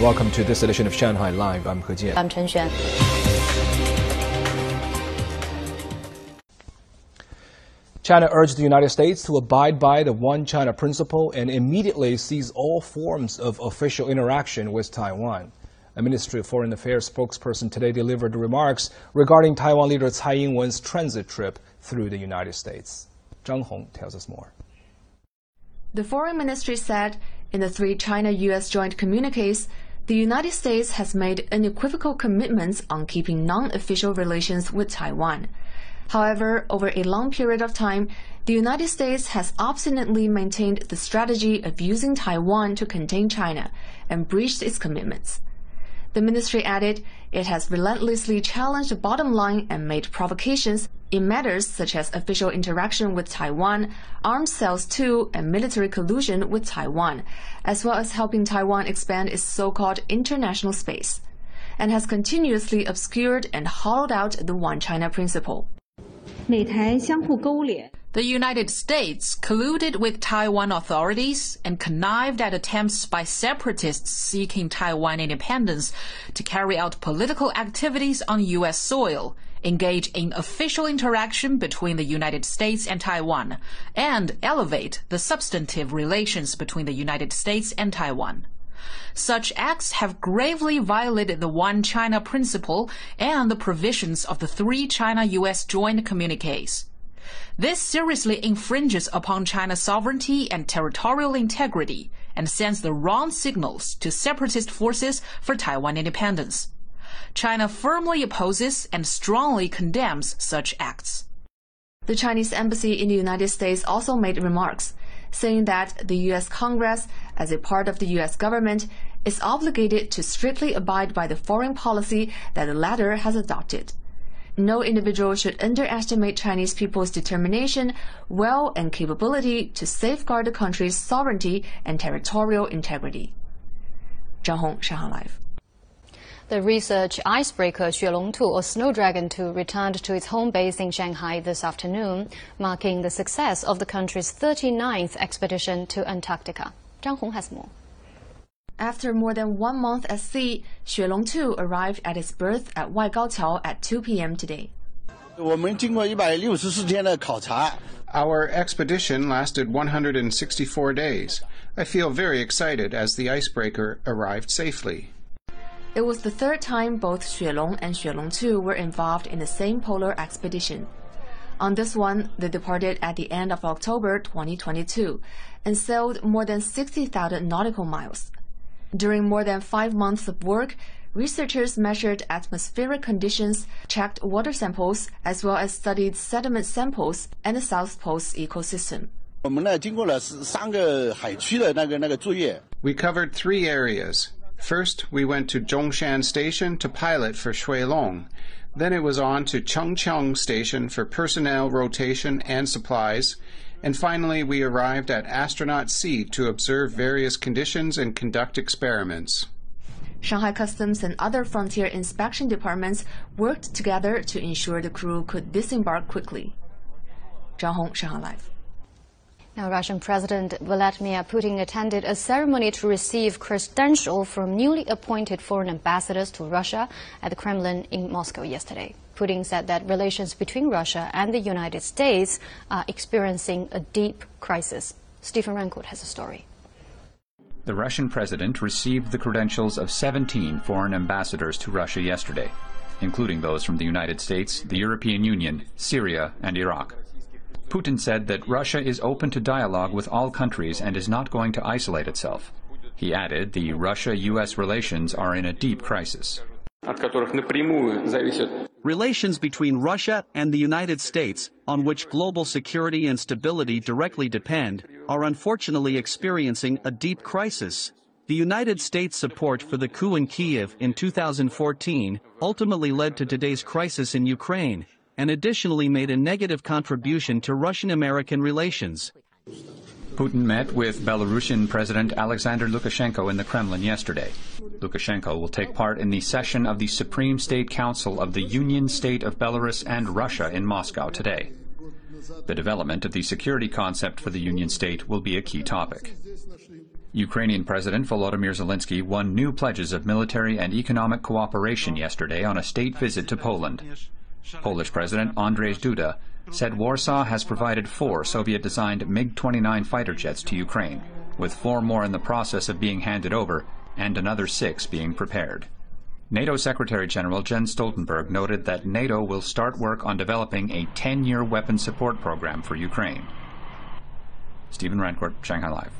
Welcome to this edition of Shanghai Live. I'm He Jian. I'm Chen Xuan. China urged the United States to abide by the One China principle and immediately cease all forms of official interaction with Taiwan. A Ministry of Foreign Affairs spokesperson today delivered remarks regarding Taiwan leader Tsai Ing-wen's transit trip through the United States. Zhang Hong tells us more. The Foreign Ministry said in the three China-U.S. joint communiques, the United States has made unequivocal commitments on keeping non-official relations with Taiwan. However, over a long period of time, the United States has obstinately maintained the strategy of using Taiwan to contain China and breached its commitments. The ministry added it has relentlessly challenged the bottom line and made provocations in matters such as official interaction with Taiwan, arms sales to, and military collusion with Taiwan, as well as helping Taiwan expand its so called international space, and has continuously obscured and hollowed out the One China principle. The United States colluded with Taiwan authorities and connived at attempts by separatists seeking Taiwan independence to carry out political activities on U.S. soil engage in official interaction between the United States and Taiwan, and elevate the substantive relations between the United States and Taiwan. Such acts have gravely violated the One China principle and the provisions of the three China-U.S. joint communiques. This seriously infringes upon China's sovereignty and territorial integrity and sends the wrong signals to separatist forces for Taiwan independence. China firmly opposes and strongly condemns such acts. The Chinese embassy in the United States also made remarks, saying that the U.S. Congress, as a part of the U.S. government, is obligated to strictly abide by the foreign policy that the latter has adopted. No individual should underestimate Chinese people's determination, will, and capability to safeguard the country's sovereignty and territorial integrity. Zhang Hong, Shanghai Live. The research icebreaker Xuelong 2 or Snow Dragon 2 returned to its home base in Shanghai this afternoon, marking the success of the country's 39th expedition to Antarctica. Zhang Hong has more. After more than one month at sea, Xuelong 2 arrived at its berth at Waigaoqiao at 2 p.m. today. Our expedition lasted 164 days. I feel very excited as the icebreaker arrived safely. It was the third time both Xue Long and Xue Long 2 were involved in the same polar expedition. On this one, they departed at the end of October 2022 and sailed more than 60,000 nautical miles. During more than five months of work, researchers measured atmospheric conditions, checked water samples, as well as studied sediment samples and the South Pole's ecosystem. We covered three areas First, we went to Zhongshan Station to pilot for Xuelong. Then it was on to Changcheng Station for personnel rotation and supplies. And finally, we arrived at Astronaut Sea to observe various conditions and conduct experiments. Shanghai Customs and other frontier inspection departments worked together to ensure the crew could disembark quickly. Zhang Hong, Shanghai Live. Now, Russian President Vladimir Putin attended a ceremony to receive credential from newly appointed foreign ambassadors to Russia at the Kremlin in Moscow yesterday. Putin said that relations between Russia and the United States are experiencing a deep crisis. Stephen Rancourt has a story. The Russian president received the credentials of 17 foreign ambassadors to Russia yesterday, including those from the United States, the European Union, Syria, and Iraq. Putin said that Russia is open to dialogue with all countries and is not going to isolate itself. He added the Russia-U.S. relations are in a deep crisis. Relations between Russia and the United States, on which global security and stability directly depend, are unfortunately experiencing a deep crisis. The United States' support for the coup in Kiev in 2014 ultimately led to today's crisis in Ukraine and additionally made a negative contribution to Russian-American relations. Putin met with Belarusian President Alexander Lukashenko in the Kremlin yesterday. Lukashenko will take part in the session of the Supreme State Council of the Union State of Belarus and Russia in Moscow today. The development of the security concept for the Union State will be a key topic. Ukrainian President Volodymyr Zelensky won new pledges of military and economic cooperation yesterday on a state visit to Poland. Polish President Andrzej Duda said Warsaw has provided four Soviet-designed MiG-29 fighter jets to Ukraine, with four more in the process of being handed over and another six being prepared. NATO Secretary General Jens Stoltenberg noted that NATO will start work on developing a 10-year weapon support program for Ukraine. Stephen Rancourt, Shanghai Live.